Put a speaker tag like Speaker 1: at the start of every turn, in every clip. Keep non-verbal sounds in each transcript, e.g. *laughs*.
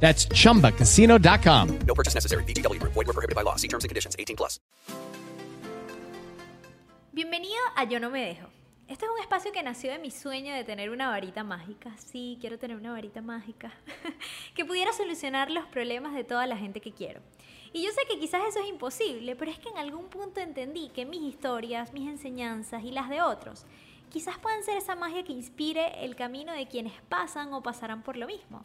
Speaker 1: That's chumbacasino.com.
Speaker 2: No purchase necessary. BGW. Void were prohibited by law. See terms and conditions. 18 plus.
Speaker 3: Bienvenido a Yo No Me Dejo. Este es un espacio que nació de mi sueño de tener una varita mágica. Sí, quiero tener una varita mágica. *laughs* que pudiera solucionar los problemas de toda la gente que quiero. Y yo sé que quizás eso es imposible, pero es que en algún punto entendí que mis historias, mis enseñanzas y las de otros quizás puedan ser esa magia que inspire el camino de quienes pasan o pasarán por lo mismo.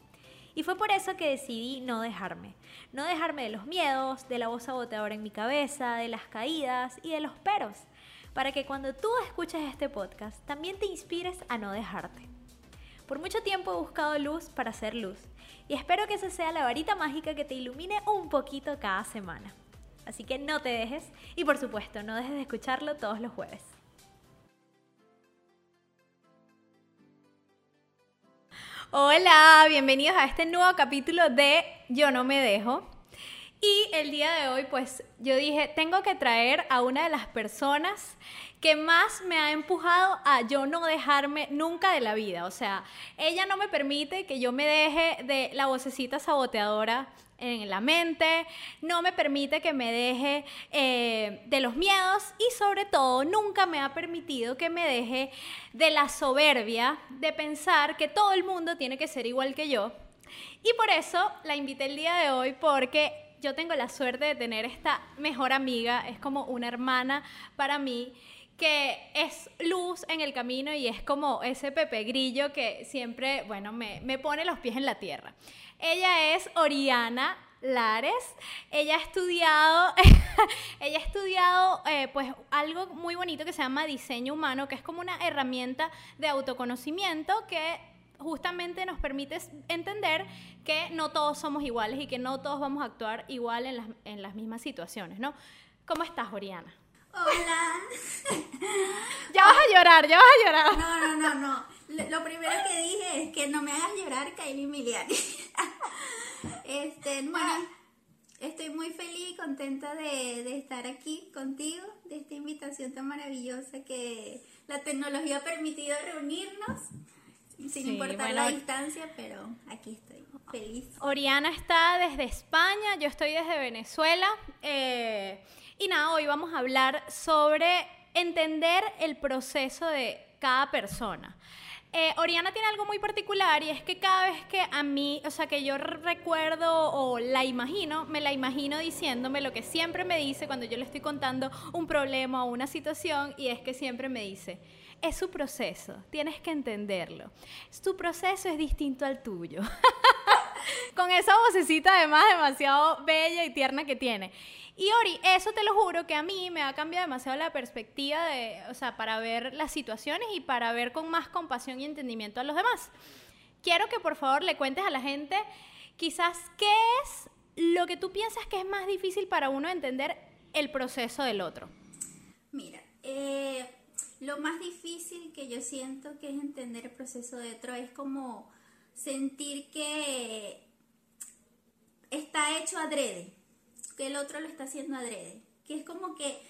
Speaker 3: Y fue por eso que decidí no dejarme. No dejarme de los miedos, de la voz saboteadora en mi cabeza, de las caídas y de los peros. Para que cuando tú escuches este podcast también te inspires a no dejarte. Por mucho tiempo he buscado luz para hacer luz. Y espero que esa sea la varita mágica que te ilumine un poquito cada semana. Así que no te dejes y por supuesto no dejes de escucharlo todos los jueves. Hola, bienvenidos a este nuevo capítulo de Yo no me dejo. Y el día de hoy, pues yo dije, tengo que traer a una de las personas que más me ha empujado a yo no dejarme nunca de la vida. O sea, ella no me permite que yo me deje de la vocecita saboteadora en la mente, no me permite que me deje eh, de los miedos y sobre todo nunca me ha permitido que me deje de la soberbia de pensar que todo el mundo tiene que ser igual que yo. Y por eso la invité el día de hoy porque yo tengo la suerte de tener esta mejor amiga, es como una hermana para mí que es luz en el camino y es como ese Pepe Grillo que siempre, bueno, me, me pone los pies en la tierra. Ella es Oriana Lares. Ella ha estudiado, *laughs* ella ha estudiado eh, pues algo muy bonito que se llama diseño humano, que es como una herramienta de autoconocimiento que justamente nos permite entender que no todos somos iguales y que no todos vamos a actuar igual en las, en las mismas situaciones, ¿no? ¿Cómo estás, Oriana?
Speaker 4: Hola.
Speaker 3: ya vas a llorar, ya vas a llorar.
Speaker 4: No, no, no, no. Lo primero que dije es que no me hagas llorar, Kylie Miliani. este, bueno, estoy muy feliz y contenta de, de, estar aquí contigo, de esta invitación tan maravillosa que la tecnología ha permitido reunirnos, sin importar la distancia, pero aquí estoy. Feliz.
Speaker 3: Oriana está desde España, yo estoy desde Venezuela. Eh, y nada, hoy vamos a hablar sobre entender el proceso de cada persona. Eh, Oriana tiene algo muy particular y es que cada vez que a mí, o sea, que yo recuerdo o la imagino, me la imagino diciéndome lo que siempre me dice cuando yo le estoy contando un problema o una situación y es que siempre me dice, es su proceso, tienes que entenderlo. Su proceso es distinto al tuyo. *laughs* Con esa vocecita además demasiado bella y tierna que tiene. Y Ori, eso te lo juro que a mí me ha cambiado demasiado la perspectiva de, o sea, para ver las situaciones y para ver con más compasión y entendimiento a los demás. Quiero que por favor le cuentes a la gente quizás qué es lo que tú piensas que es más difícil para uno entender el proceso del otro.
Speaker 4: Mira, eh, lo más difícil que yo siento que es entender el proceso de otro es como sentir que está hecho adrede el otro lo está haciendo adrede. Que es como que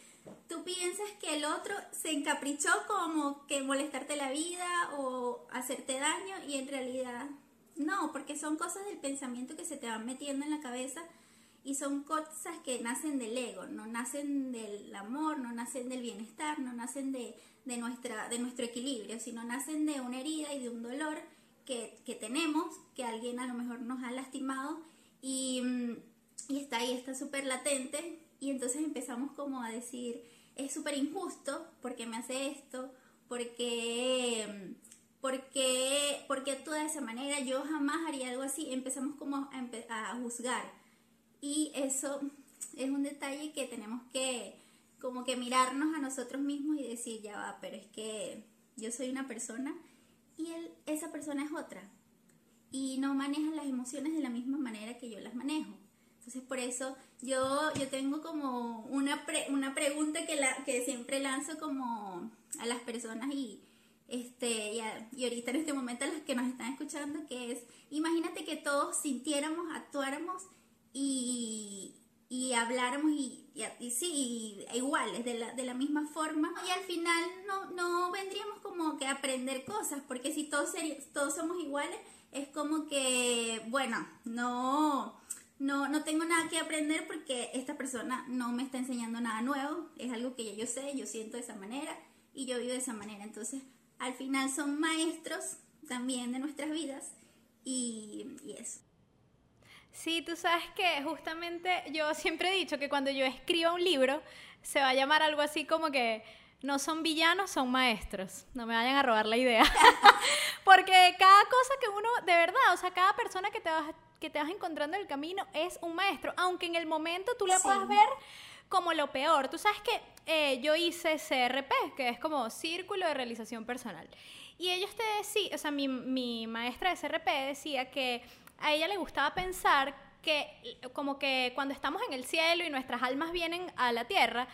Speaker 4: tú piensas que el otro se encaprichó como que molestarte la vida o hacerte daño y en realidad no, porque son cosas del pensamiento que se te van metiendo en la cabeza y son cosas que nacen del ego, no nacen del amor, no nacen del bienestar, no nacen de, de nuestra, de nuestro equilibrio, sino nacen de una herida y de un dolor que, que tenemos, que alguien a lo mejor nos ha lastimado y mm, y está ahí, está súper latente y entonces empezamos como a decir, es súper injusto porque me hace esto, porque, porque, porque actúa de esa manera, yo jamás haría algo así, empezamos como a, juzgar y eso es un detalle que tenemos que como que mirarnos a nosotros mismos y decir, ya va, pero es que yo soy una persona y esa persona es otra. Y no maneja las emociones de la misma manera que yo las manejo. Entonces por eso yo, yo tengo como una, una pregunta que, la, que siempre lanzo como a las personas y, este, y, ahorita en este momento a los que nos están escuchando, que es, imagínate que todos sintiéramos, actuáramos y, y habláramos y, y, sí, iguales, de la, de la misma forma. Y al final no, no vendríamos como que aprender cosas, porque si todos, todos somos iguales, es como que, bueno, no, no, no tengo nada que aprender porque esta persona no me está enseñando nada nuevo, es algo que ya yo sé, yo siento de esa manera y yo vivo de esa manera. Entonces, al final son maestros también de nuestras vidas y, eso.
Speaker 3: Sí, tú sabes que justamente yo siempre he dicho que cuando yo escriba un libro se va a llamar algo así como que no son villanos, son maestros. No me vayan a robar la idea. *laughs* Porque cada cosa que uno, de verdad, o sea, cada persona que te vas, que te vas encontrando en el camino es un maestro, aunque en el momento tú la puedas ver como lo peor. Tú sabes que eh, yo hice CRP, que es como Círculo de Realización Personal. Y ellos te decían, o sea, mi, mi maestra de CRP decía que a ella le gustaba pensar que como que cuando estamos en el cielo y nuestras almas vienen a la tierra,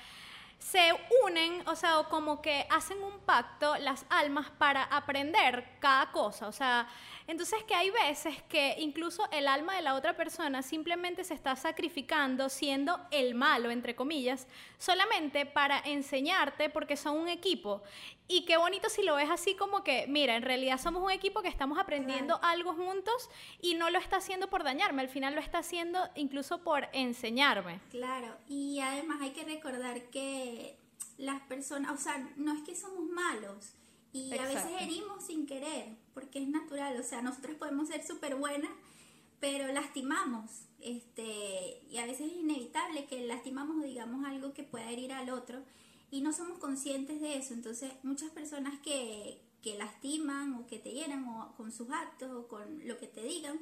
Speaker 3: se unen, o sea, como que hacen un pacto las almas para aprender cada cosa, o sea, entonces que hay veces que incluso el alma de la otra persona simplemente se está sacrificando siendo el malo, entre comillas, solamente para enseñarte porque son un equipo. Y qué bonito si lo ves así como que, mira, en realidad somos un equipo que estamos aprendiendo algo juntos y no lo está haciendo por dañarme, al final lo está haciendo incluso por enseñarme.
Speaker 4: Claro, y además hay que recordar que las personas, o sea, no es que somos malos, y a veces herimos sin querer, porque es natural, o sea, nosotros podemos ser súper buenas, pero lastimamos, este, y a veces es inevitable que lastimamos o digamos algo que pueda herir al otro, y no somos conscientes de eso, entonces muchas personas que, que lastiman o que te hieran o con sus actos o con lo que te digan,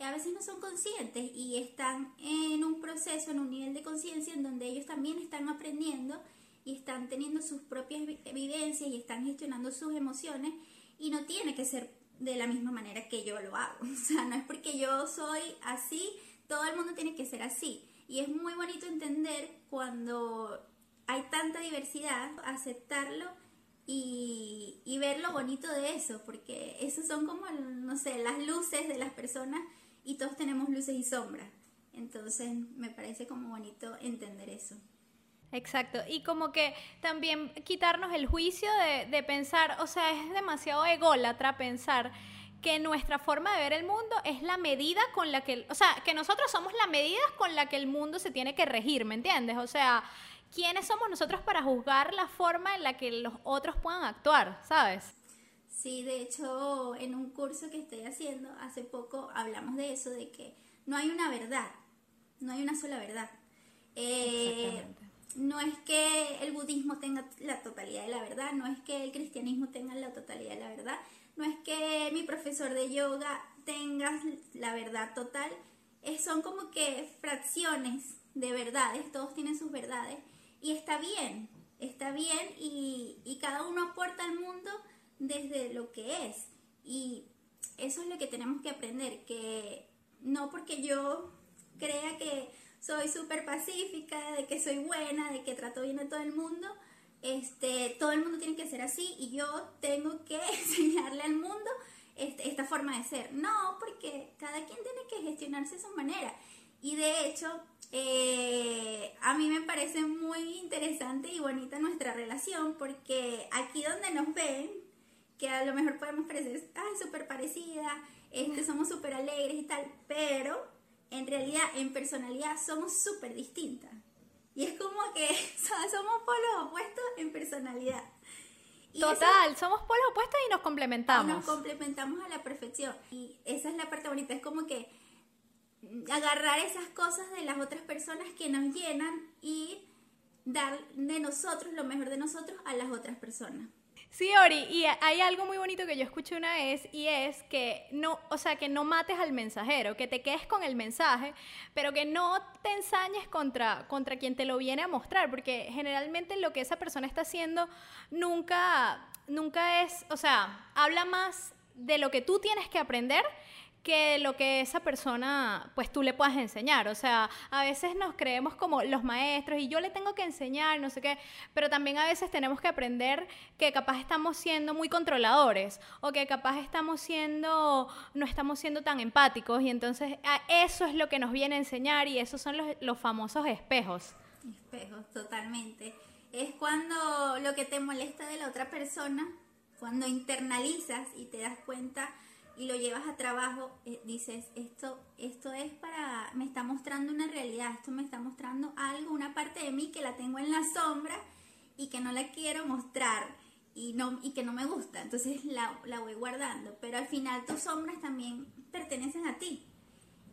Speaker 4: a veces no son conscientes y están en un proceso, en un nivel de conciencia en donde ellos también están aprendiendo y están teniendo sus propias evidencias y están gestionando sus emociones y no tiene que ser de la misma manera que yo lo hago. *laughs* O sea, no es porque yo soy así, todo el mundo tiene que ser así. Y es muy bonito entender cuando hay tanta diversidad, aceptarlo y, ver lo bonito de eso, porque esos son como, no sé, las luces de las personas y todos tenemos luces y sombras. Entonces me parece como bonito entender eso.
Speaker 3: Exacto, y como que también quitarnos el juicio de, pensar, o sea, es demasiado ególatra pensar que nuestra forma de ver el mundo es la medida con la que, o sea, que nosotros somos la medida con la que el mundo se tiene que regir, ¿me entiendes? O sea, ¿quiénes somos nosotros para juzgar la forma en la que los otros puedan actuar, ¿sabes?
Speaker 4: Sí, de hecho, en un curso que estoy haciendo hace poco hablamos de eso, de que no hay una verdad, no hay una sola verdad. Eh, no es que el budismo tenga la totalidad de la verdad, no es que el cristianismo tenga la totalidad de la verdad, no es que mi profesor de yoga tenga la verdad total, son como que fracciones de verdades, todos tienen sus verdades y está bien, está bien y, y cada uno aporta al mundo desde lo que es y eso es lo que tenemos que aprender, que no porque yo crea que soy súper pacífica, de que soy buena, de que trato bien a todo el mundo, este, todo el mundo tiene que ser así y yo tengo que *laughs* enseñarle al mundo este, esta forma de ser. No, porque cada quien tiene que gestionarse a su manera. Y de hecho, eh, a mí me parece muy interesante y bonita nuestra relación porque aquí donde nos ven, que a lo mejor podemos parecer, ay, súper parecida, este, somos súper alegres y tal, pero en realidad en personalidad somos súper distintas. Y es como que *laughs* somos polos opuestos en personalidad.
Speaker 3: Total, somos polos opuestos y nos complementamos.
Speaker 4: Nos complementamos a la perfección. Y esa es la parte bonita, es como que agarrar esas cosas de las otras personas que nos llenan y dar de nosotros lo mejor de nosotros a las otras personas.
Speaker 3: Sí, Ori, y hay algo muy bonito que yo escuché una vez y es que no, o sea, que no mates al mensajero, que te quedes con el mensaje, pero que no te ensañes contra, contra quien te lo viene a mostrar, porque generalmente lo que esa persona está haciendo nunca, nunca es, o sea, habla más de lo que tú tienes que aprender que lo que esa persona, pues tú le puedas enseñar. O sea, a veces nos creemos como los maestros y yo le tengo que enseñar, no sé qué, pero también a veces tenemos que aprender que capaz estamos siendo muy controladores o que capaz estamos siendo, no estamos siendo tan empáticos y entonces eso es lo que nos viene a enseñar y esos son los, los famosos espejos.
Speaker 4: Espejos, totalmente. Es cuando lo que te molesta de la otra persona, cuando internalizas y te das cuenta y lo llevas a trabajo, eh, dices, esto, esto es para, me está mostrando una realidad, esto me está mostrando algo, una parte de mí que la tengo en la sombra y que no la quiero mostrar y, no, y que no me gusta, entonces la, la voy guardando, pero al final tus sombras también pertenecen a ti.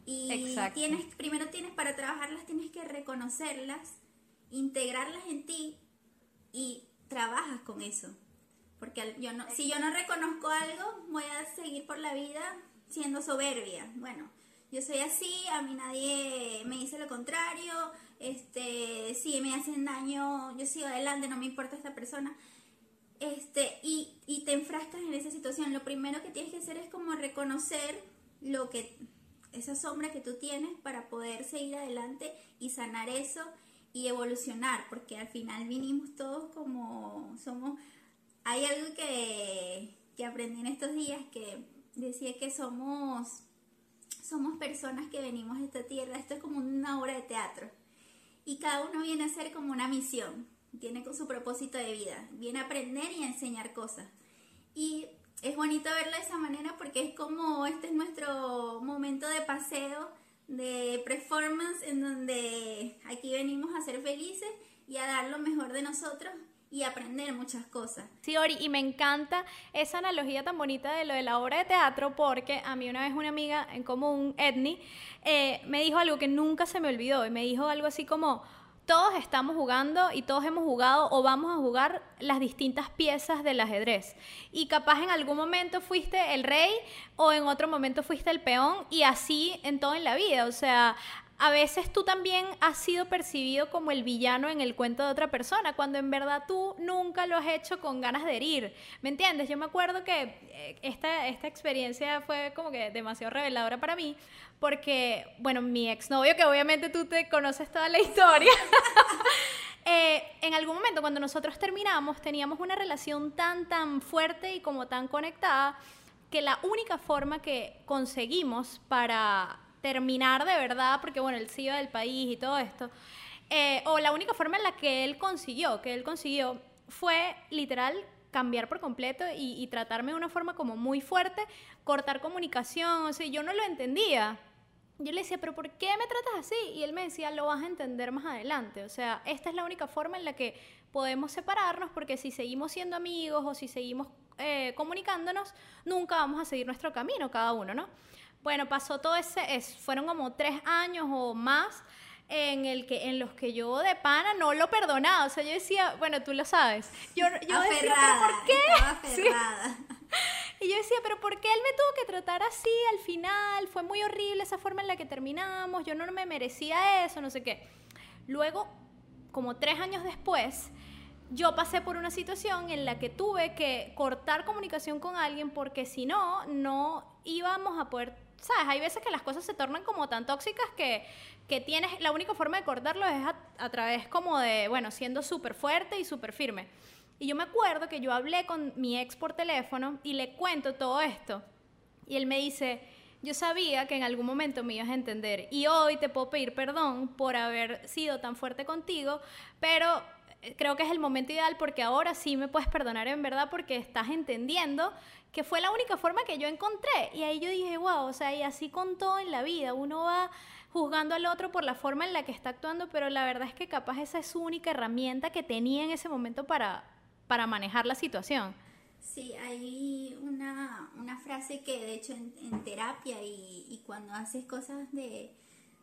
Speaker 4: Y tienes, primero tienes, para trabajarlas tienes que reconocerlas, integrarlas en ti y trabajas con eso. Porque yo no, si yo no reconozco algo, voy a seguir por la vida siendo soberbia. Bueno, yo soy así, a mí nadie me dice lo contrario, este, si me hacen daño, yo sigo adelante, no me importa esta persona. Este, y, y te enfrascas en esa situación. Lo primero que tienes que hacer es como reconocer lo que, esa sombra que tú tienes para poder seguir adelante y sanar eso y evolucionar, porque al final vinimos todos como somos hay algo que, aprendí en estos días que decía que somos, somos personas que venimos a esta tierra, esto es como una obra de teatro, y cada uno viene a ser como una misión, tiene su propósito de vida, viene a aprender y a enseñar cosas. Y es bonito verlo de esa manera porque es como este es nuestro momento de paseo, de performance, en donde aquí venimos a ser felices y a dar lo mejor de nosotros y aprender muchas cosas.
Speaker 3: Sí, Ori, y me encanta esa analogía tan bonita de lo de la obra de teatro, porque a mí una vez una amiga en común, Edni, eh, me dijo algo que nunca se me olvidó, y me dijo algo así como, todos estamos jugando y todos hemos jugado o vamos a jugar las distintas piezas del ajedrez. Y capaz en algún momento fuiste el rey o en otro momento fuiste el peón y así en todo en la vida. O sea, a veces tú también has sido percibido como el villano en el cuento de otra persona, cuando en verdad tú nunca lo has hecho con ganas de herir. ¿Me entiendes? Yo me acuerdo que eh, esta, esta experiencia fue como que demasiado reveladora para mí, porque, bueno, mi exnovio, que obviamente tú te conoces toda la historia, *laughs* eh, en algún momento cuando nosotros terminamos teníamos una relación tan, tan fuerte y como tan conectada, que la única forma que conseguimos para terminar de verdad, porque bueno, él se iba del país y todo esto, eh, o la única forma en la que él consiguió, que él consiguió, fue literal cambiar por completo y, tratarme de una forma como muy fuerte, cortar comunicación, o sea, yo no lo entendía. Yo le decía, pero ¿por qué me tratas así? Y él me decía, lo vas a entender más adelante. O sea, esta es la única forma en la que podemos separarnos porque si seguimos siendo amigos o si seguimos eh, comunicándonos, nunca vamos a seguir nuestro camino cada uno, ¿no? Bueno, pasó todo ese, es, fueron como tres años o más en el que en los que yo de pana no lo perdonaba, o sea, yo decía, bueno, tú lo sabes. Yo, yo decía, ¿pero por qué? *laughs* Y yo decía, pero ¿por qué él me tuvo que tratar así al final? Fue muy horrible esa forma en la que terminamos, yo no me merecía eso, no sé qué. Luego, como tres años después, yo pasé por una situación en la que tuve que cortar comunicación con alguien porque si no, no íbamos a poder ¿sabes? Hay veces que las cosas se tornan como tan tóxicas que, que tienes, la única forma de cortarlo es a, través como de, bueno, siendo súper fuerte y súper firme. Y yo me acuerdo que yo hablé con mi ex por teléfono y le cuento todo esto. Y él me dice, yo sabía que en algún momento me ibas a entender y hoy te puedo pedir perdón por haber sido tan fuerte contigo, pero creo que es el momento ideal porque ahora sí me puedes perdonar en verdad porque estás entendiendo que fue la única forma que yo encontré. Y ahí yo dije, wow, o sea, y así con todo en la vida, uno va juzgando al otro por la forma en la que está actuando, pero la verdad es que capaz esa es su única herramienta que tenía en ese momento para, para manejar la situación.
Speaker 4: Sí, hay una, frase que de hecho en, terapia y, y, cuando haces cosas de,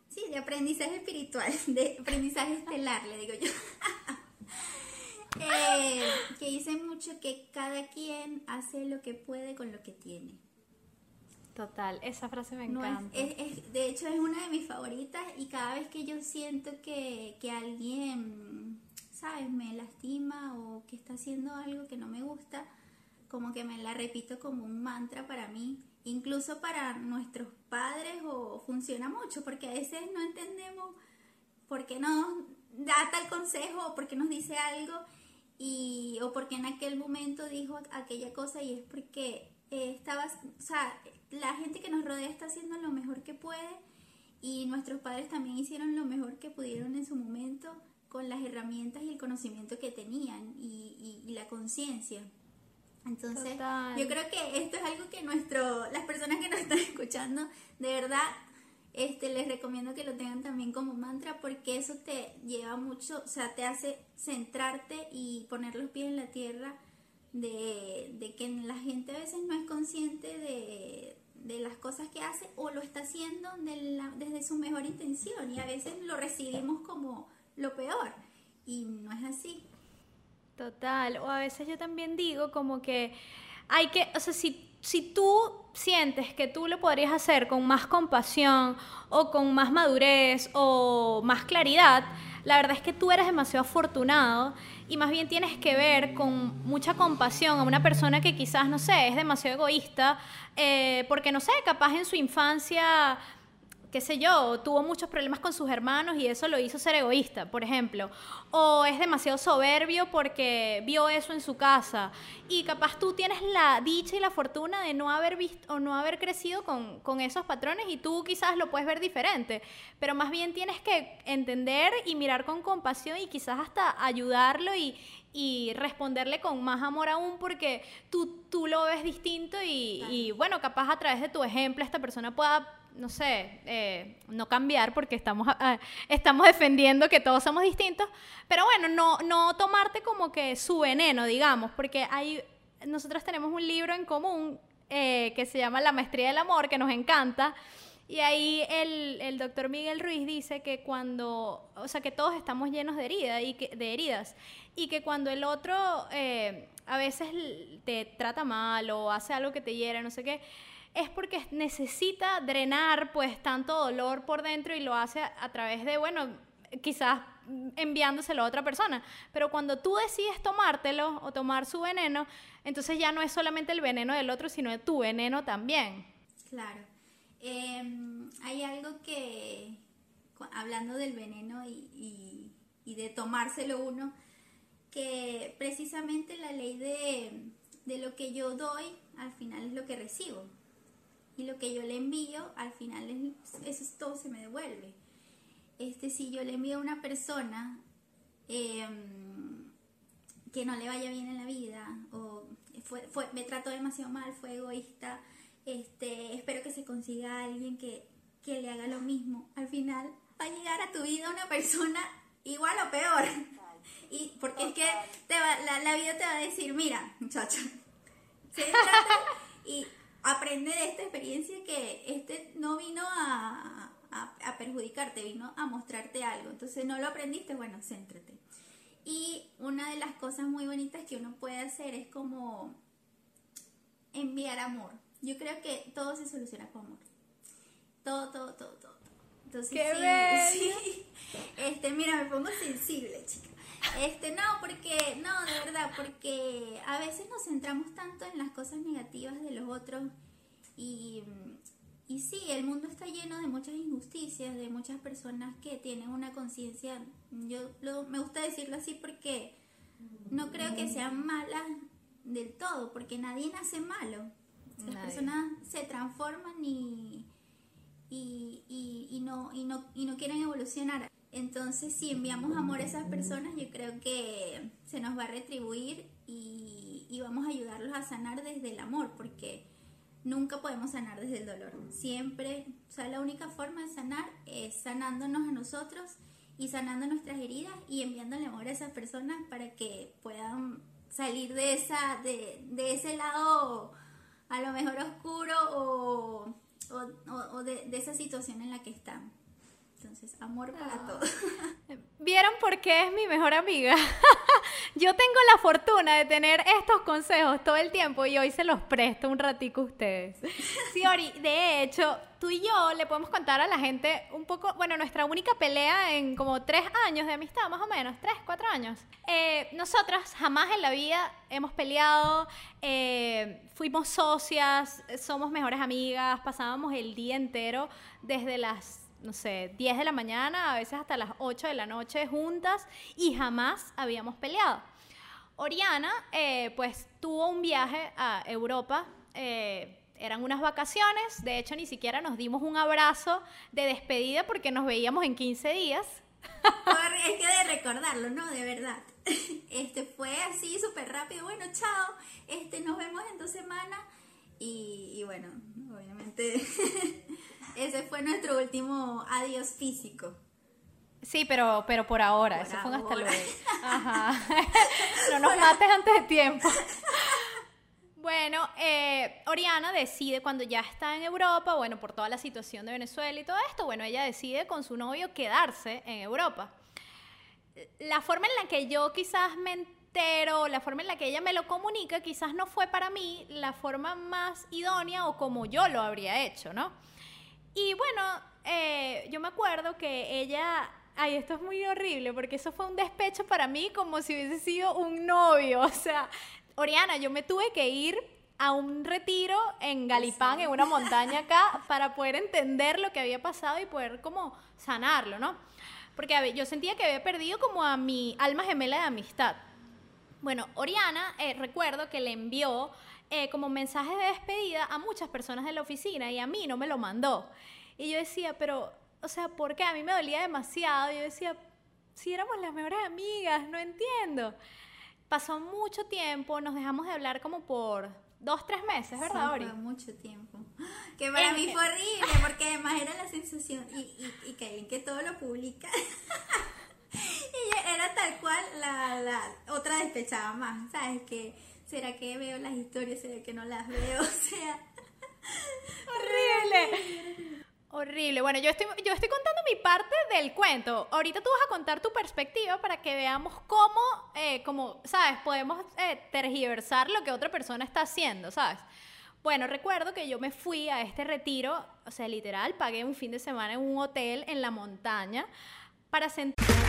Speaker 4: sí, de aprendizaje espiritual, *laughs* de aprendizaje estelar, le digo yo. *laughs* Eh, que dice mucho que cada quien hace lo que puede con lo que tiene.
Speaker 3: Total, esa frase me encanta.
Speaker 4: de hecho es una de mis favoritas y cada vez que yo siento que, que alguien, ¿sabes?, me lastima o que está haciendo algo que no me gusta, como que me la repito como un mantra para mí incluso para nuestros padres o funciona mucho, porque a veces no entendemos por qué nos da tal consejo o por qué nos dice algo y o porque en aquel momento dijo aquella cosa y es porque eh, estaba, o sea, la gente que nos rodea está haciendo lo mejor que puede y nuestros padres también hicieron lo mejor que pudieron en su momento con las herramientas y el conocimiento que tenían y, y la conciencia. Entonces, yo creo que esto es algo que nuestro, las personas que nos están *laughs* escuchando, de verdad, este, les recomiendo que lo tengan también como mantra porque eso te lleva mucho, o sea, te hace centrarte y poner los pies en la tierra de, de que la gente a veces no es consciente de, de las cosas que hace o lo está haciendo desde su mejor intención y a veces lo recibimos como lo peor y no es así.
Speaker 3: Total, o a veces yo también digo como que hay que, o sea, si, si tú sientes que tú lo podrías hacer con más compasión o con más madurez o más claridad, la verdad es que tú eres demasiado afortunado y más bien tienes que ver con mucha compasión a una persona que quizás, no sé, es demasiado egoísta, eh, porque no sé, capaz en su infancia qué sé yo, tuvo muchos problemas con sus hermanos y eso lo hizo ser egoísta, por ejemplo. O es demasiado soberbio porque vio eso en su casa. Y capaz tú tienes la dicha y la fortuna de no haber visto o no haber crecido con, con esos patrones y tú quizás lo puedes ver diferente. Pero más bien tienes que entender y mirar con compasión y quizás hasta ayudarlo y, y responderle con más amor aún porque tú, tú lo ves distinto y, y, bueno, capaz a través de tu ejemplo esta persona pueda no sé, eh, no cambiar porque estamos, estamos defendiendo que todos somos distintos, pero bueno, no, no tomarte como que su veneno, digamos, porque hay, nosotros tenemos un libro en común eh, que se llama La Maestría del Amor, que nos encanta, y ahí el, el, doctor Miguel Ruiz dice que cuando, o sea, que todos estamos llenos de, heridas y que, de heridas, y que cuando el otro eh, a veces te trata mal o hace algo que te hiera, no sé qué, es porque necesita drenar pues tanto dolor por dentro y lo hace a, través de, bueno, quizás enviándoselo a otra persona. Pero cuando tú decides tomártelo o tomar su veneno, entonces ya no es solamente el veneno del otro, sino tu veneno también.
Speaker 4: Claro. Em, hay algo que, hablando del veneno y, y, de tomárselo uno, que precisamente la ley de, de lo que yo doy al final es lo que recibo y lo que yo le envío, al final eso es todo se me devuelve. Este, si yo le envío a una persona em, que no le vaya bien en la vida, o fue, me trató demasiado mal, fue egoísta, este, espero que se consiga a alguien que, que le haga lo mismo. Al final va a llegar a tu vida una persona igual o peor. Y porque es que la, la, vida te va a decir, mira, muchacha, *laughs* y aprende de esta experiencia que este no vino a, a, perjudicarte, vino a mostrarte algo. Entonces no lo aprendiste, bueno, céntrate. Y una de las cosas muy bonitas que uno puede hacer es como enviar amor. Yo creo que todo se soluciona con amor. Todo, todo, todo, todo. Entonces,
Speaker 3: ¡Qué
Speaker 4: sí, *laughs* sí. Este, mira, me pongo sensible, chica. Este, no, porque, no, de verdad, porque a veces nos centramos tanto en las cosas negativas de los otros y, y sí, el mundo está lleno de muchas injusticias, de muchas personas que tienen una conciencia, yo me gusta decirlo así porque no creo que sean malas del todo, porque nadie nace malo. Las personas se transforman y, y, y, y, no, y, no, y no quieren evolucionar. Entonces, si enviamos amor a esas personas, yo creo que se nos va a retribuir y, vamos a ayudarlos a sanar desde el amor, porque nunca podemos sanar desde el dolor. Siempre, o sea, la única forma de sanar es sanándonos a nosotros y sanando nuestras heridas y enviándole amor a esas personas para que puedan salir de, esa, de, de ese lado a lo mejor oscuro o, de esa situación en la que están. Entonces, amor para ah. todos. *laughs*
Speaker 3: ¿Vieron por qué es mi mejor amiga? *laughs* yo tengo la fortuna de tener estos consejos todo el tiempo y hoy se los presto un ratico a ustedes. *laughs* Sí, Ori, de hecho, tú y yo le podemos contar a la gente un poco, bueno, nuestra única pelea en como tres años de amistad, más o menos, tres, cuatro años. Eh, nosotras jamás en la vida hemos peleado, eh, fuimos socias, somos mejores amigas, pasábamos el día entero desde las no sé, 10 de la mañana, a veces hasta las 8 de la noche juntas y jamás habíamos peleado. Oriana, eh, pues tuvo un viaje a Europa, eh, eran unas vacaciones, de hecho ni siquiera nos dimos un abrazo de despedida porque nos veíamos en 15 días.
Speaker 4: es que de recordarlo, ¿no? De verdad. *laughs* Este fue así súper rápido, bueno, chao, este, nos vemos en dos semanas y, y bueno, obviamente *laughs* ese fue nuestro último adiós físico.
Speaker 3: Sí, pero, pero por ahora, eso fue un hasta luego. Ajá. *laughs* no nos mates antes de tiempo. Bueno, eh, Oriana decide cuando ya está en Europa, bueno, por toda la situación de Venezuela y todo esto, bueno, ella decide con su novio quedarse en Europa. La forma en la que yo quizás me entero, la forma en la que ella me lo comunica, quizás no fue para mí la forma más idónea o como yo lo habría hecho, ¿no? Y bueno, eh, yo me acuerdo que ella Ay, esto es muy horrible porque eso fue un despecho para mí como si hubiese sido un novio. *laughs* O sea, Oriana, yo me tuve que ir a un retiro en Galipán, en una montaña acá, *laughs* para poder entender lo que había pasado y poder como sanarlo, ¿no? Porque yo sentía que había perdido como a mi alma gemela de amistad. Bueno, Oriana, eh, recuerdo que le envió eh, como mensaje de despedida a muchas personas de la oficina y a mí no me lo mandó. Y yo decía, pero, o sea, ¿por qué? A mí me dolía demasiado. Yo decía, si éramos las mejores amigas, no entiendo. Pasó mucho tiempo, nos dejamos de hablar como por dos, tres meses, ¿verdad,
Speaker 4: sí, Fue mucho tiempo. *laughs* Que para mí fue horrible, porque además era la sensación, y, y, y que, que todo lo publica. *laughs* era tal cual la, la otra despechaba más, ¿sabes? Que será que veo las historias, será que no las veo, *laughs* o sea.
Speaker 3: horrible. Horrible. Bueno, yo estoy, yo estoy contando mi parte del cuento. Ahorita tú vas a contar tu perspectiva para que veamos cómo, eh, ¿sabes? Podemos eh, tergiversar lo que otra persona está haciendo, ¿sabes? Bueno, recuerdo que yo me fui a este retiro, o sea, literal, pagué un fin de semana en un hotel en la montaña para sentir...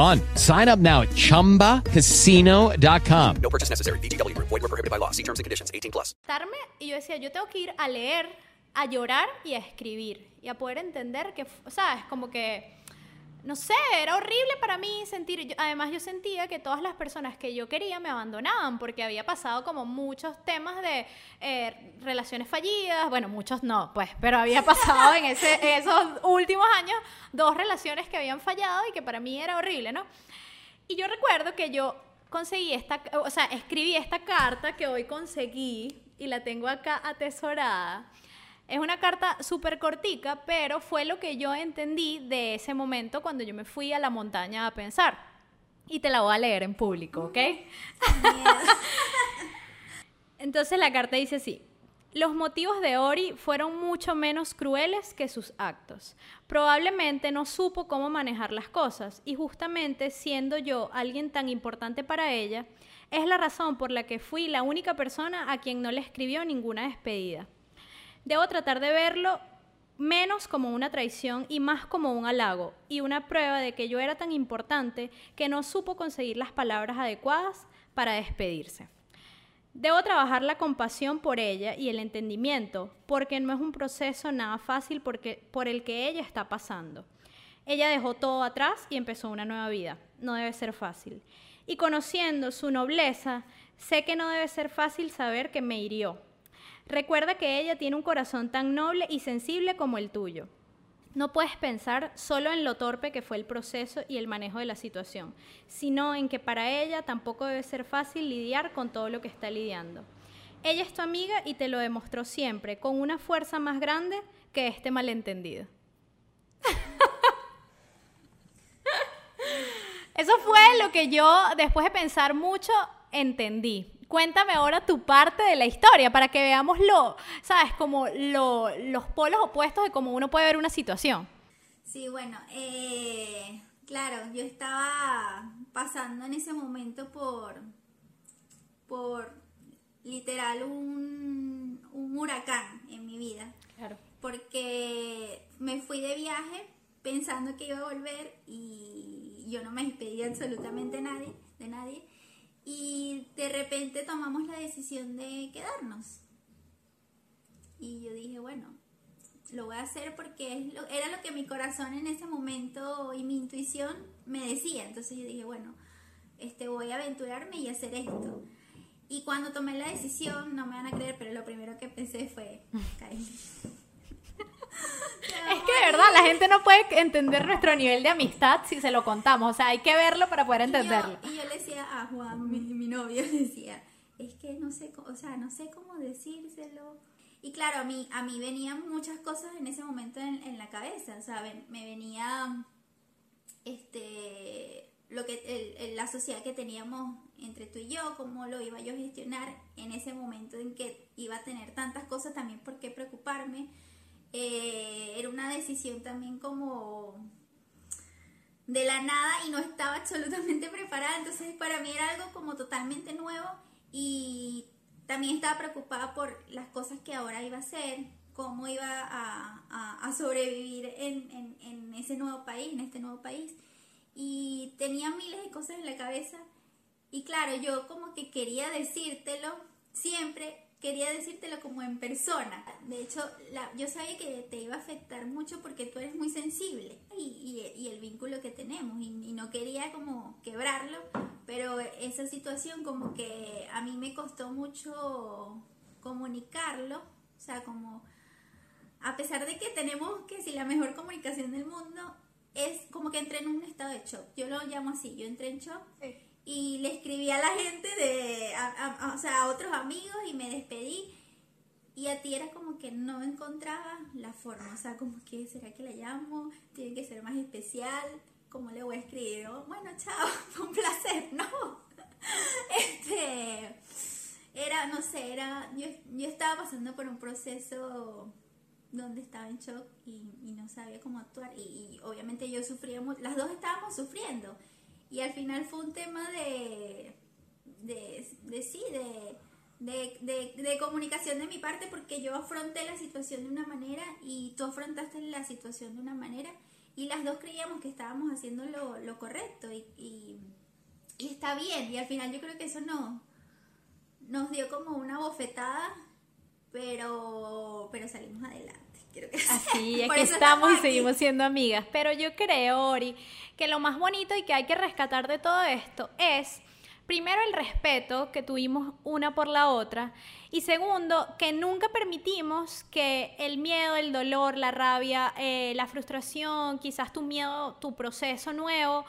Speaker 1: Sign up now at ChumbaCasino.com.
Speaker 2: No purchase necessary. BGW. Void were prohibited by law. See terms and conditions. 18 plus.
Speaker 3: Y yo decía, yo tengo que ir a leer, a llorar y a escribir. Y a poder entender que, ¿sabes? Como que no sé, era horrible para mí sentir, además yo sentía que todas las personas que yo quería me abandonaban porque había pasado como muchos temas de eh, relaciones fallidas, bueno, muchos no, pues, pero había *laughs* pasado en ese, esos últimos años dos relaciones que habían fallado y que para mí era horrible, ¿no? Y yo recuerdo que yo conseguí esta, o sea, escribí esta carta que hoy conseguí y la tengo acá atesorada es una carta súper cortica, pero fue lo que yo entendí de ese momento cuando yo me fui a la montaña a pensar. Y te la voy a leer en público, ¿ok? *laughs* Entonces la carta dice así. Los motivos de Ori fueron mucho menos crueles que sus actos. Probablemente no supo cómo manejar las cosas y justamente siendo yo alguien tan importante para ella, es la razón por la que fui la única persona a quien no le escribió ninguna despedida. Debo tratar de verlo menos como una traición y más como un halago y una prueba de que yo era tan importante que no supo conseguir las palabras adecuadas para despedirse. Debo trabajar la compasión por ella y el entendimiento, porque no es un proceso nada fácil por el que ella está pasando. Ella dejó todo atrás y empezó una nueva vida. No debe ser fácil. Y conociendo su nobleza, sé que no debe ser fácil saber que me hirió. Recuerda que ella tiene un corazón tan noble y sensible como el tuyo. No puedes pensar solo en lo torpe que fue el proceso y el manejo de la situación, sino en que para ella tampoco debe ser fácil lidiar con todo lo que está lidiando. Ella es tu amiga y te lo demostró siempre, con una fuerza más grande que este malentendido. *laughs* Eso fue lo que yo, después de pensar mucho, entendí. Cuéntame ahora tu parte de la historia para que veamos lo, sabes, como lo- los polos opuestos de cómo uno puede ver una situación.
Speaker 4: Sí, bueno, eh, claro, yo estaba pasando en ese momento por, por literal un, un huracán en mi vida.
Speaker 3: Claro.
Speaker 4: porque me fui de viaje pensando que iba a volver y yo no me despedí absolutamente nadie, de nadie y de repente tomamos la decisión de quedarnos. Y yo dije bueno lo voy a hacer porque es era lo que mi corazón en ese momento y mi intuición me decía entonces yo dije bueno este voy a aventurarme y hacer esto y cuando tomé la decisión no me van a creer pero lo primero que pensé fue Kylie
Speaker 3: Es que de verdad la gente no puede entender nuestro nivel de amistad si se lo contamos. O sea, hay que verlo para poder entenderlo.
Speaker 4: Y yo, y yo le decía a Juan, mi, mi novio, *laughs* le decía, es que no sé, o sea, no sé cómo decírselo. Y claro, a mí, a mí venían muchas cosas en ese momento en, en la cabeza, o sea, ven- me venía este lo que el- el- la sociedad que teníamos entre tú y yo, cómo lo iba yo a gestionar en ese momento en que iba a tener tantas cosas también por qué preocuparme. Eh, era una decisión también como de la nada y no estaba absolutamente *laughs* preparada, entonces para mí era algo como totalmente nuevo y también estaba preocupada por las cosas que ahora iba a hacer, cómo iba a, a- a sobrevivir en, en- en ese nuevo país, en este nuevo país. Y tenía miles de cosas en la cabeza y claro, yo como que quería decírtelo siempre, quería decírtelo como en persona. De hecho, yo sabía que te iba a afectar mucho porque tú eres muy sensible y, el vínculo que tenemos y, no quería como quebrarlo, pero esa situación como que a mí me costó mucho comunicarlo, o sea, como a pesar de que tenemos que si la mejor comunicación del mundo es como que entré en un estado de shock. Yo lo llamo así, yo entré en shock y le escribí a la gente de, o sea, a otros amigos y me despedí. Y a ti era como que no encontraba la forma, o sea, como que, ¿será que la llamo? Tiene que ser más especial, ¿cómo le voy a escribir? Bueno, chao, *laughs* fue un placer, no. *laughs* Este, era, no sé, era, yo, yo estaba pasando por un proceso donde estaba en shock y, no sabía cómo actuar y, y obviamente yo sufría las dos estábamos sufriendo y al final fue un tema de, de, de sí, de, de, de- comunicación de mi parte porque yo afronté la situación de una manera y tú afrontaste la situación de una manera y las dos creíamos que estábamos haciendo lo, lo correcto y, y, y está bien y al final yo creo que eso no, nos dio como una bofetada pero pero salimos adelante creo que.
Speaker 3: Así, aquí *laughs* estamos y
Speaker 4: aquí.
Speaker 3: seguimos siendo amigas. Pero yo creo, Ori, que lo más bonito y que hay que rescatar de todo esto es, primero, el respeto que tuvimos una por la otra. Y segundo, que nunca permitimos que el miedo, el dolor, la rabia, eh, la frustración, quizás tu miedo, tu proceso nuevo,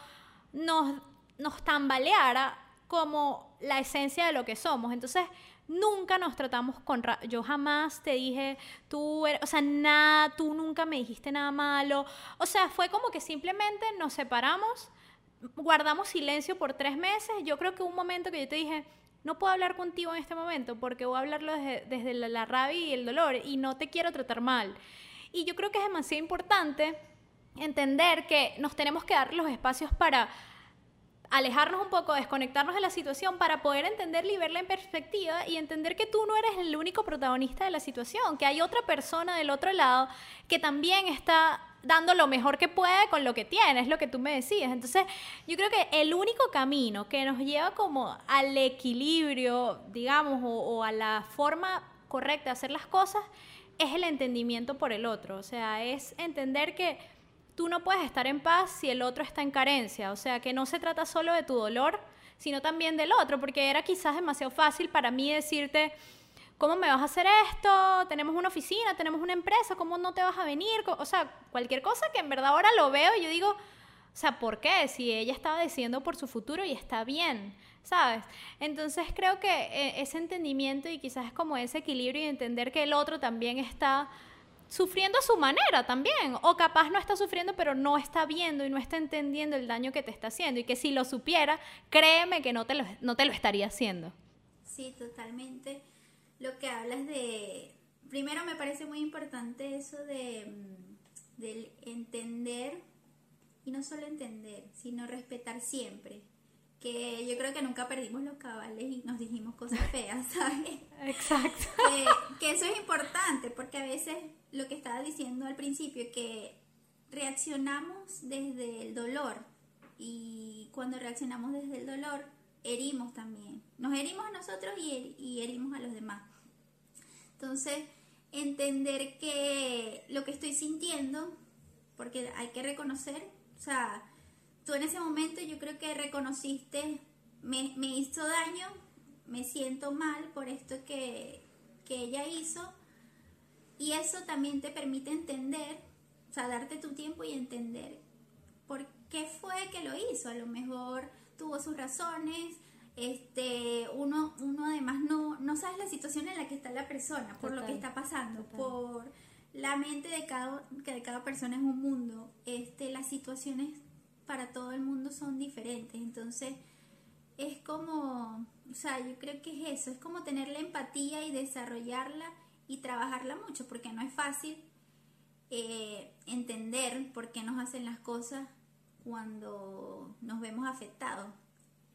Speaker 3: nos, nos tambaleara como la esencia de lo que somos. Entonces, nunca nos tratamos con... ra- Yo jamás te dije, tú, eres- o sea, nada, tú nunca me dijiste nada malo. O sea, fue como que simplemente nos separamos, guardamos silencio por tres meses. Yo creo que hubo un momento que yo te dije, no puedo hablar contigo en este momento porque voy a hablarlo desde, desde la, la rabia y el dolor y no te quiero tratar mal. Y yo creo que es demasiado importante entender que nos tenemos que dar los espacios para alejarnos un poco, desconectarnos de la situación para poder entenderla y verla en perspectiva y entender que tú no eres el único protagonista de la situación, que hay otra persona del otro lado que también está dando lo mejor que puede con lo que tiene, es lo que tú me decías. Entonces, yo creo que el único camino que nos lleva como al equilibrio, digamos, o, a la forma correcta de hacer las cosas, es el entendimiento por el otro. O sea, es entender que tú no puedes estar en paz si el otro está en carencia. O sea, que no se trata solo de tu dolor, sino también del otro, porque era quizás demasiado fácil para mí decirte, ¿cómo me vas a hacer esto? Tenemos una oficina, tenemos una empresa, ¿cómo no te vas a venir? O sea, cualquier cosa que en verdad ahora lo veo y yo digo, o sea, ¿por qué? Si ella estaba diciendo por su futuro y está bien, ¿sabes? Entonces creo que eh, ese entendimiento y quizás es como ese equilibrio y entender que el otro también está sufriendo a su manera también, o capaz no está sufriendo, pero no está viendo y no está entendiendo el daño que te está haciendo, y que si lo supiera, créeme que no te lo, no te lo estaría haciendo.
Speaker 4: Sí, totalmente. Lo que hablas de... Primero me parece muy importante eso de mm, del entender, y no solo entender, sino respetar siempre. Que yo creo que nunca perdimos los cabales y nos dijimos cosas feas, *laughs* ¿sabes?
Speaker 3: Exacto.
Speaker 4: que, que eso es importante, porque a veces lo que estaba diciendo al principio, que reaccionamos desde el dolor y cuando reaccionamos desde el dolor, herimos también. Nos herimos a nosotros y, y herimos a los demás. Entonces, entender que lo que estoy sintiendo, porque hay que reconocer, o sea, tú en ese momento yo creo que reconociste, me, me hizo daño, me siento mal por esto que, que ella hizo, y eso también te permite entender, o sea, darte tu tiempo y entender por qué fue que lo hizo. A lo mejor tuvo sus razones, este, uno, uno además no, no sabe la situación en la que está la persona, por lo que está pasando,
Speaker 3: total.
Speaker 4: por la mente de cada, que de cada persona es un mundo. Este, las situaciones para todo el mundo son diferentes. Entonces, es como, o sea, yo creo que es eso, es como tener la empatía y desarrollarla y trabajarla mucho, porque no es fácil eh, entender por qué nos hacen las cosas cuando nos vemos afectados,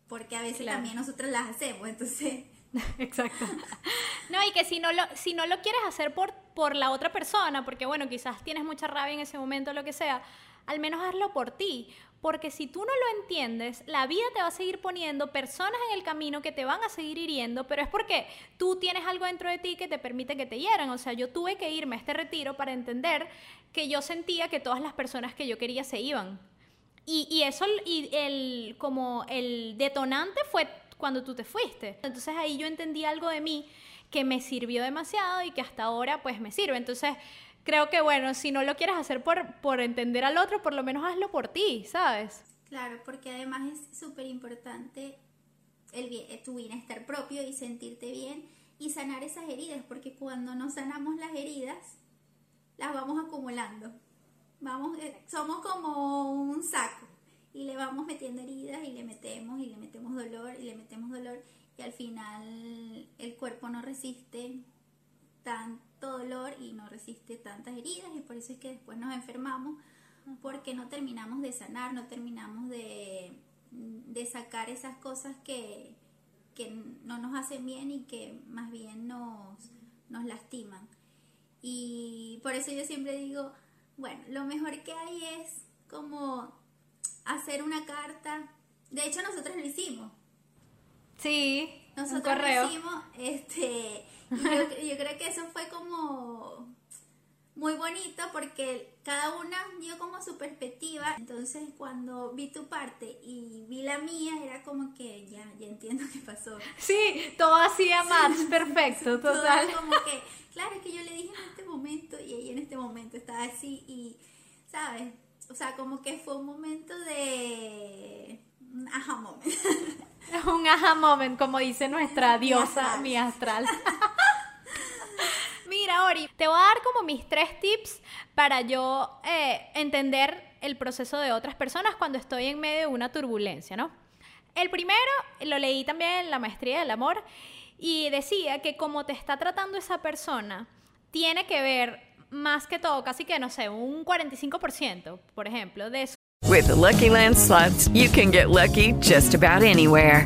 Speaker 4: porque a veces
Speaker 3: Claro.
Speaker 4: también nosotros las hacemos, entonces, *laughs*
Speaker 3: Exacto. *laughs* No, y que si no lo, si no lo quieres hacer por, por la otra persona, porque bueno, quizás tienes mucha rabia en ese momento, lo que sea, al menos hazlo por ti. Porque si tú no lo entiendes, la vida te va a seguir poniendo personas en el camino que te van a seguir hiriendo, pero es porque tú tienes algo dentro de ti que te permite que te hieran. O sea, yo tuve que irme a este retiro para entender que yo sentía que todas las personas que yo quería se iban. Y, eso, y el, como el detonante fue cuando tú te fuiste. Entonces ahí yo entendí algo de mí que me sirvió demasiado y que hasta ahora pues me sirve. Entonces creo que bueno, si no lo quieres hacer por, por entender al otro, por lo menos hazlo por ti, ¿sabes?
Speaker 4: claro, porque además es súper importante el, eh, tu bienestar propio y sentirte bien y sanar esas heridas, porque cuando no sanamos las heridas, las vamos acumulando. Vamos, eh, somos como un saco y le vamos metiendo heridas y le metemos y le metemos dolor y le metemos dolor y al final el cuerpo no resiste tanto dolor y no resiste tantas heridas y por eso es que después nos enfermamos porque no terminamos de sanar, no terminamos de, de sacar esas cosas que, que no nos hacen bien y que más bien nos, nos lastiman. Y por eso yo siempre digo, bueno, lo mejor que hay es como hacer una carta. De hecho, nosotros lo hicimos.
Speaker 3: Sí,
Speaker 4: Nosotros
Speaker 3: un correo.
Speaker 4: lo hicimos, este, yo, yo creo que eso fue como muy bonito porque cada una dio como su perspectiva. Entonces, cuando vi tu parte y vi la mía, era como que ya, ya entiendo qué pasó.
Speaker 3: Sí, todo hacía match, perfecto,
Speaker 4: Todo
Speaker 3: total.
Speaker 4: como que, claro, es que yo le dije en este momento y ella en este momento estaba así y, ¿sabes? O sea, como que fue un momento de... un Ajá, moment. *laughs*
Speaker 3: Un aha moment, como dice nuestra diosa,
Speaker 4: astral.
Speaker 3: mi astral. *laughs* Mira, Ori, te voy a dar como mis tres tips para yo eh, entender el proceso de otras personas cuando estoy en medio de una turbulencia, ¿no? El primero, lo leí también en la maestría del amor y decía que como te está tratando esa persona, tiene que ver más que todo, casi que, no sé, un 45%, por ejemplo, de su
Speaker 5: With Lucky Land slots, you can get lucky just about anywhere.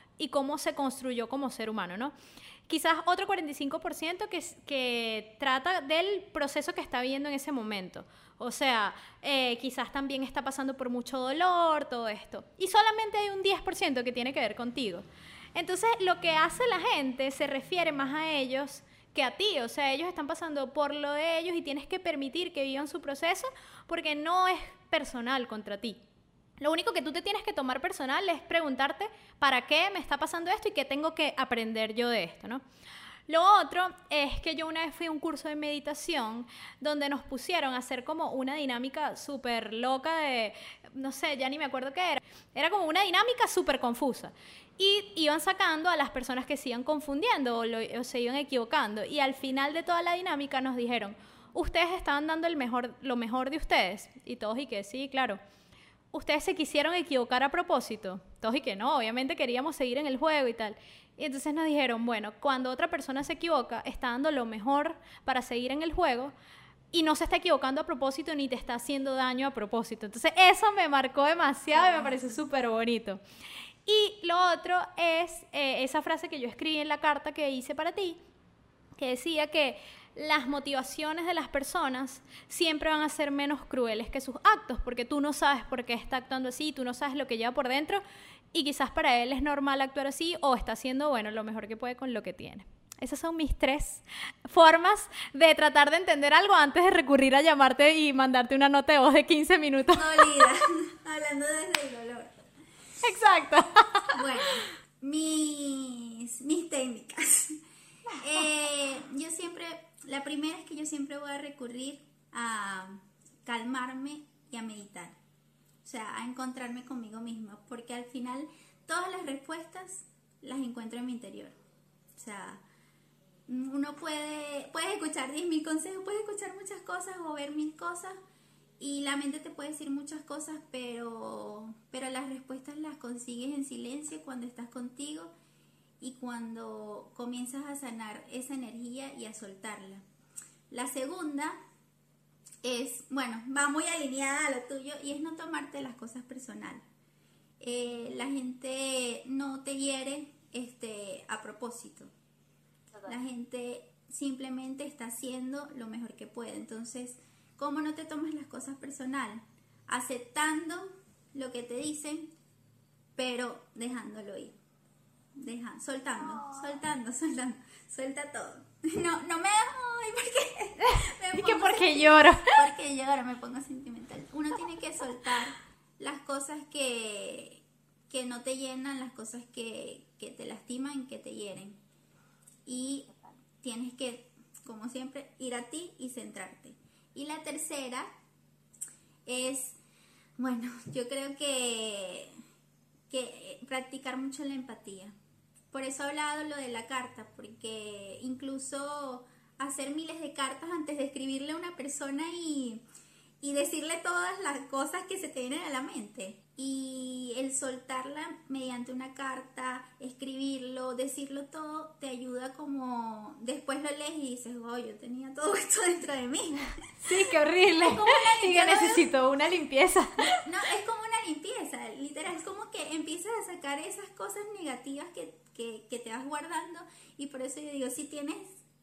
Speaker 3: y cómo se construyó como ser humano, ¿no? Quizás otro 45% que, que trata del proceso que está viviendo en ese momento. O sea, eh, quizás también está pasando por mucho dolor, todo esto. Y solamente hay un 10% que tiene que ver contigo. Entonces, lo que hace la gente se refiere más a ellos que a ti. O sea, ellos están pasando por lo de ellos y tienes que permitir que vivan su proceso porque no es personal contra ti. Lo único que tú te tienes que tomar personal es preguntarte para qué me está pasando esto y qué tengo que aprender yo de esto, ¿no? Lo otro es que yo una vez fui a un curso de meditación donde nos pusieron a hacer como una dinámica súper loca de, no sé, ya ni me acuerdo qué era. Era como una dinámica súper confusa. Y iban sacando a las personas que se iban confundiendo o, lo- o se iban equivocando. Y al final de toda la dinámica nos dijeron, ustedes estaban dando lo mejor de ustedes. Y todos y que sí, claro ustedes se quisieron equivocar a propósito. Todos y que no, obviamente queríamos seguir en el juego y tal. Y entonces nos dijeron, bueno, cuando otra persona se equivoca, está dando lo mejor para seguir en el juego y no se está equivocando a propósito ni te está haciendo daño a propósito. Entonces eso me marcó demasiado y me pareció súper bonito. Y lo otro es eh, esa frase que yo escribí en la carta que hice para ti, que decía que las motivaciones de las personas siempre van a ser menos crueles que sus actos, porque tú no sabes por qué está actuando así, tú no sabes lo que lleva por dentro, y quizás para él es normal actuar así o está haciendo, bueno, lo mejor que puede con lo que tiene. Esas son mis tres formas de tratar de entender algo antes de recurrir a llamarte y mandarte una nota de voz de 15 minutos.
Speaker 4: Dolida, *laughs* hablando desde el dolor.
Speaker 3: Exacto.
Speaker 4: Bueno, mis, mis técnicas. Eh, yo siempre, la primera es que yo siempre voy a recurrir a calmarme y a meditar. O sea, a encontrarme conmigo misma. Porque al final todas las respuestas las encuentro en mi interior. O sea, uno puede, puedes escuchar 10.000 consejos, puedes escuchar muchas cosas o ver mil cosas y la mente te puede decir muchas cosas, pero, pero las respuestas las consigues en silencio cuando estás contigo y cuando comienzas a sanar esa energía y a soltarla. La segunda es, bueno, va muy alineada a lo tuyo y es no tomarte las cosas personal. Eh, la gente no te hiere este, a propósito. La gente simplemente está haciendo lo mejor que puede. Entonces, ¿cómo no te tomas las cosas personal? Aceptando lo que te dicen, pero dejándolo ir. Deja, soltando, soltando, soltando, suelta todo. *laughs* No, no me ay, porque me
Speaker 3: Y que porque lloro.
Speaker 4: Porque lloro, me pongo sentimental. Uno tiene que soltar las cosas que, que no te llenan, las cosas que, que te lastiman, que te hieren. Y tienes que, como siempre, ir a ti y centrarte. Y la tercera es, bueno, yo creo que, que practicar mucho la empatía. Por eso he hablado lo de la carta, porque incluso hacer miles de cartas antes de escribirle a una persona y, y decirle todas las cosas que se te vienen a la mente. Y el soltarla mediante una carta, escribirlo, decirlo todo, te ayuda como después lo lees y dices, oh, yo tenía todo *laughs* esto dentro de mí.
Speaker 3: Sí, qué horrible.
Speaker 4: como una *laughs*
Speaker 3: Y que
Speaker 4: limpieza.
Speaker 3: necesito una limpieza.
Speaker 4: No, es como una limpieza, literal, es como que empiezas a sacar esas cosas negativas que, que, que te vas guardando y por eso yo digo, si tienes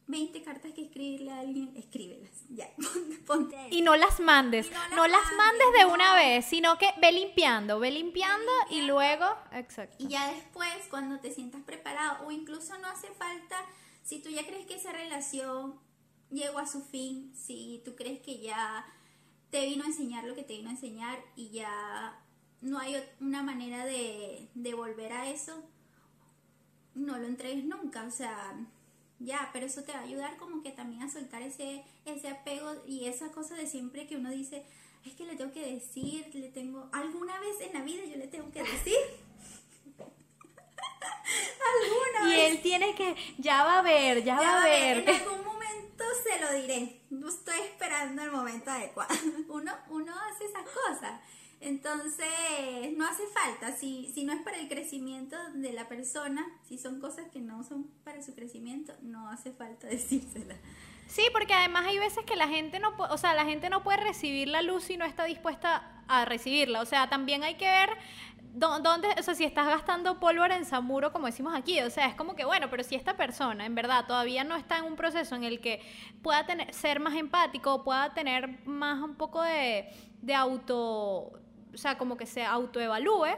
Speaker 4: 20 cartas que escribirle a alguien, escríbelas, ya, *laughs* ponte, ahí.
Speaker 3: Y no las mandes.
Speaker 4: Y no las
Speaker 3: no las
Speaker 4: mandes,
Speaker 3: mandes de
Speaker 4: no.
Speaker 3: una vez, sino que ve limpiando, ve limpiando y luego. Exacto.
Speaker 4: Y ya después, cuando te sientas preparado, o incluso no hace falta, si tú ya crees que esa relación llegó a su fin, si tú crees que ya te vino a enseñar lo que te vino a enseñar y ya no hay una manera de, de volver a eso, no lo entregues nunca, o sea, ya, pero eso te va a ayudar como que también a soltar ese, ese apego y esa cosa de siempre que uno dice, es que le tengo que decir, le tengo, alguna vez en la vida yo le tengo que decir. *laughs* alguna
Speaker 3: Y
Speaker 4: vez.
Speaker 3: él tiene que, ya va a ver, ya,
Speaker 4: Ya
Speaker 3: va a ver.
Speaker 4: En algún momento se lo diré. Estoy esperando el momento adecuado. *laughs* Uno, uno hace esas cosas. Entonces, no hace falta. Si, si no es para el crecimiento de la persona, si son cosas que no son para su crecimiento, no hace falta *laughs* decírsela.
Speaker 3: Sí, porque además hay veces que la gente no, o sea, la gente no puede recibir la luz si no está dispuesta a recibirla. O sea, también hay que ver dó- dónde, o sea, si estás gastando pólvora en Samuro, como decimos aquí. O sea, es como que, bueno, pero si esta persona, en verdad, todavía no está en un proceso en el que pueda tener, ser más empático, pueda tener más un poco de, de auto, o sea, como que se autoevalúe,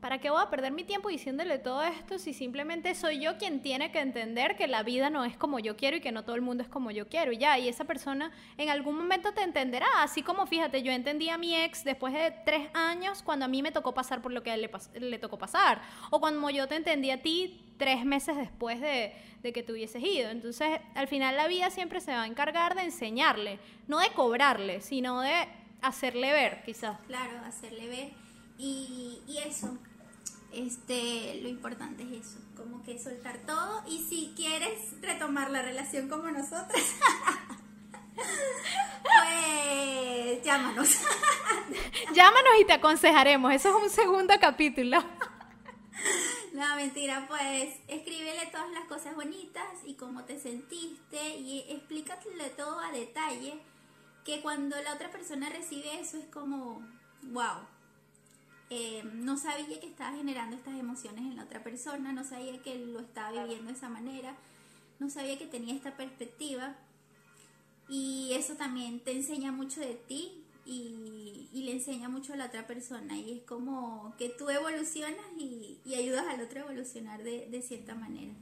Speaker 3: ¿Para qué voy a perder mi tiempo diciéndole todo esto si simplemente soy yo quien tiene que entender que la vida no es como yo quiero y que no todo el mundo es como yo quiero? Ya, y esa persona en algún momento te entenderá. Así como, fíjate, yo entendí a mi ex después de tres años cuando a mí me tocó pasar por lo que le tocó pasar. O cuando yo te entendí a ti tres meses después de, de que te hubieses ido. Entonces, al final la vida siempre se va a encargar de enseñarle, no de cobrarle, sino de hacerle ver, quizás.
Speaker 4: Claro, hacerle ver. Y, y eso, este, lo importante es eso, como que soltar todo. Y si quieres retomar la relación como nosotras, *laughs* pues llámanos. *laughs*
Speaker 3: Llámanos y te aconsejaremos. Eso es un segundo capítulo. *laughs*
Speaker 4: No, mentira, pues escríbele todas las cosas bonitas y cómo te sentiste y explícatele todo a detalle, que cuando la otra persona recibe eso es como, wow, eh, no sabía que estaba generando estas emociones en la otra persona, no sabía que lo estaba viviendo de esa manera, no sabía que tenía esta perspectiva y eso también te enseña mucho de ti y, y le enseña mucho a la otra persona. Y es como que tú evolucionas y, y ayudas al otro a evolucionar de, de cierta manera.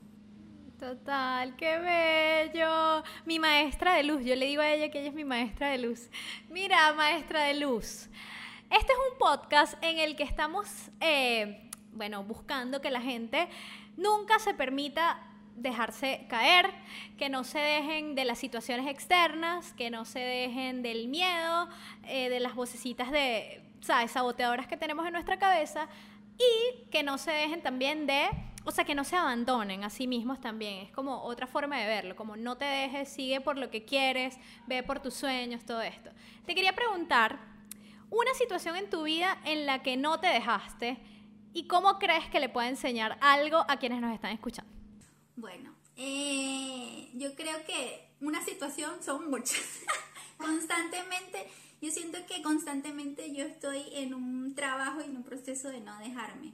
Speaker 3: Total, qué bello. Mi maestra de luz, yo le digo a ella que ella es mi maestra de luz. Mira, maestra de luz. Este es un podcast en el que estamos, eh, bueno, buscando que la gente nunca se permita dejarse caer, que no se dejen de las situaciones externas, que no se dejen del miedo, eh, de las vocecitas de, ¿sabes?, saboteadoras que tenemos en nuestra cabeza y que no se dejen también de, o sea, que no se abandonen a sí mismos también. Es como otra forma de verlo, como no te dejes, sigue por lo que quieres, ve por tus sueños, todo esto. Te quería preguntar, una situación en tu vida en la que no te dejaste y cómo crees que le puede enseñar algo a quienes nos están escuchando.
Speaker 4: Bueno, eh, yo creo que una situación son muchas. *laughs* constantemente, yo siento que constantemente yo estoy en un trabajo y en un proceso de no dejarme.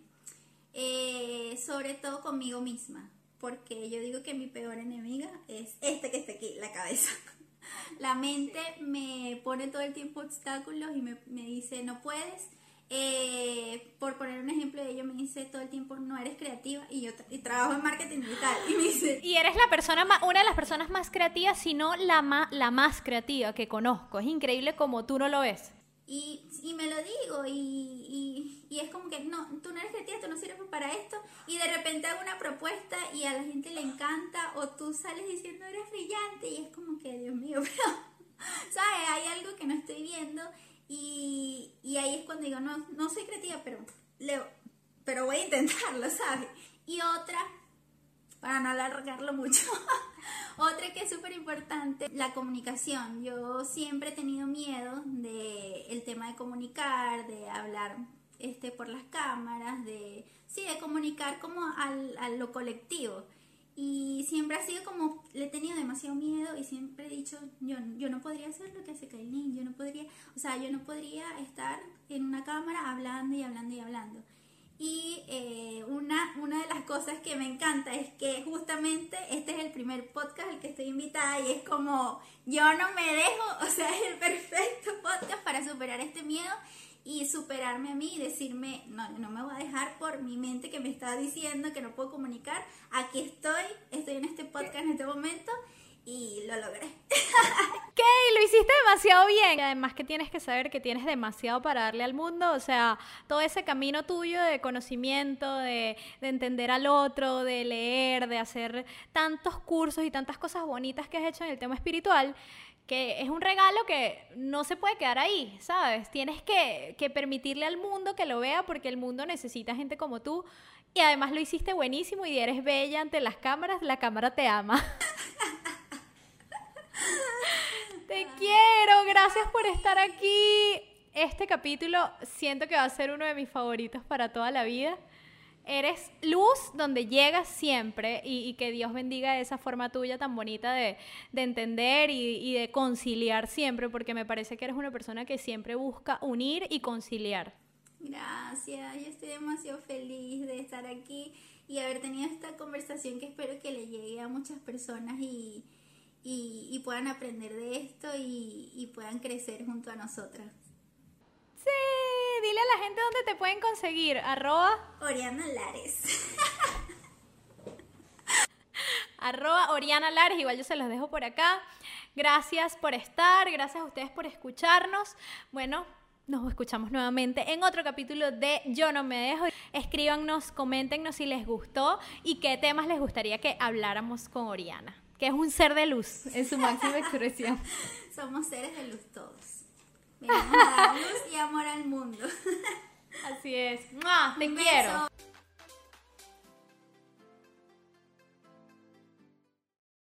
Speaker 4: Eh, sobre todo conmigo misma, porque yo digo que mi peor enemiga es este que está aquí, la cabeza. *laughs* La mente me pone todo el tiempo obstáculos y me, me dice no puedes. Eh, por poner un ejemplo de ello, me dice todo el tiempo no eres creativa y yo tra- y trabajo en marketing digital y me dice
Speaker 3: Y eres la persona más, una de las personas más creativas, si no la, ma- la más creativa que conozco. Es increíble como tú no lo ves.
Speaker 4: Y, y me lo digo, y, y, y es como que no, tú no eres creativa, tú no sirves para esto, y de repente hago una propuesta y a la gente le encanta, o tú sales diciendo eres brillante, y es como que, Dios mío, *laughs* pero, ¿sabes? Hay algo que no estoy viendo, y, y ahí es cuando digo, no, no soy creativa, pero, leo, pero voy a intentarlo, *laughs* ¿sabes? Y otra, para no alargarlo mucho. *laughs* Otra que es súper importante, la comunicación. Yo siempre he tenido miedo de el tema de comunicar, de hablar este por las cámaras, de sí, de comunicar como al, a lo colectivo. Y siempre ha sido como, le he tenido demasiado miedo y siempre he dicho, yo, yo no podría hacer lo que hace Kailin, yo no podría, o sea, yo no podría estar en una cámara hablando y hablando y hablando. Y eh, una, una de las cosas que me encanta es que justamente este es el primer podcast al que estoy invitada y es como yo no me dejo, o sea, es el perfecto podcast para superar este miedo y superarme a mí y decirme, no, no me voy a dejar por mi mente que me está diciendo que no puedo comunicar. Aquí estoy, estoy en este podcast en este momento y lo logré. *laughs*
Speaker 3: ¿Qué? Lo hiciste demasiado bien. Además que tienes que saber que tienes demasiado para darle al mundo. O sea, todo ese camino tuyo de conocimiento, de, de entender al otro, de leer, de hacer tantos cursos y tantas cosas bonitas que has hecho en el tema espiritual, que es un regalo que no se puede quedar ahí, ¿sabes? Tienes que, que permitirle al mundo que lo vea porque el mundo necesita gente como tú Y además lo hiciste buenísimo y eres bella ante las cámaras, la cámara te ama. *laughs* te quiero, gracias por estar aquí. Este capítulo siento que va a ser uno de mis favoritos para toda la vida. Eres luz donde llegas siempre y, y que Dios bendiga esa forma tuya tan bonita de, de entender y, y de conciliar siempre, porque me parece que eres una persona que siempre busca unir y conciliar.
Speaker 4: Gracias, yo estoy demasiado feliz de estar aquí y haber tenido esta conversación que espero que le llegue a muchas personas y, y, puedan aprender de esto y, y puedan crecer junto a nosotras.
Speaker 3: Sí, dile a la gente dónde te pueden conseguir. Arroba,
Speaker 4: Oriana Lares. *laughs*
Speaker 3: arroba Oriana Lares, igual yo se los dejo por acá. Gracias por estar, gracias a ustedes por escucharnos. Bueno, nos escuchamos nuevamente en otro capítulo de Yo no me dejo. Escríbanos, coméntenos si les gustó y qué temas les gustaría que habláramos con Oriana, que es un ser de luz en su máxima expresión. *laughs*
Speaker 4: Somos seres de luz todos. Venimos a dar luz y amor al mundo.
Speaker 3: Así es. *laughs* ¡Mua! Te
Speaker 4: Un
Speaker 3: quiero.
Speaker 4: beso.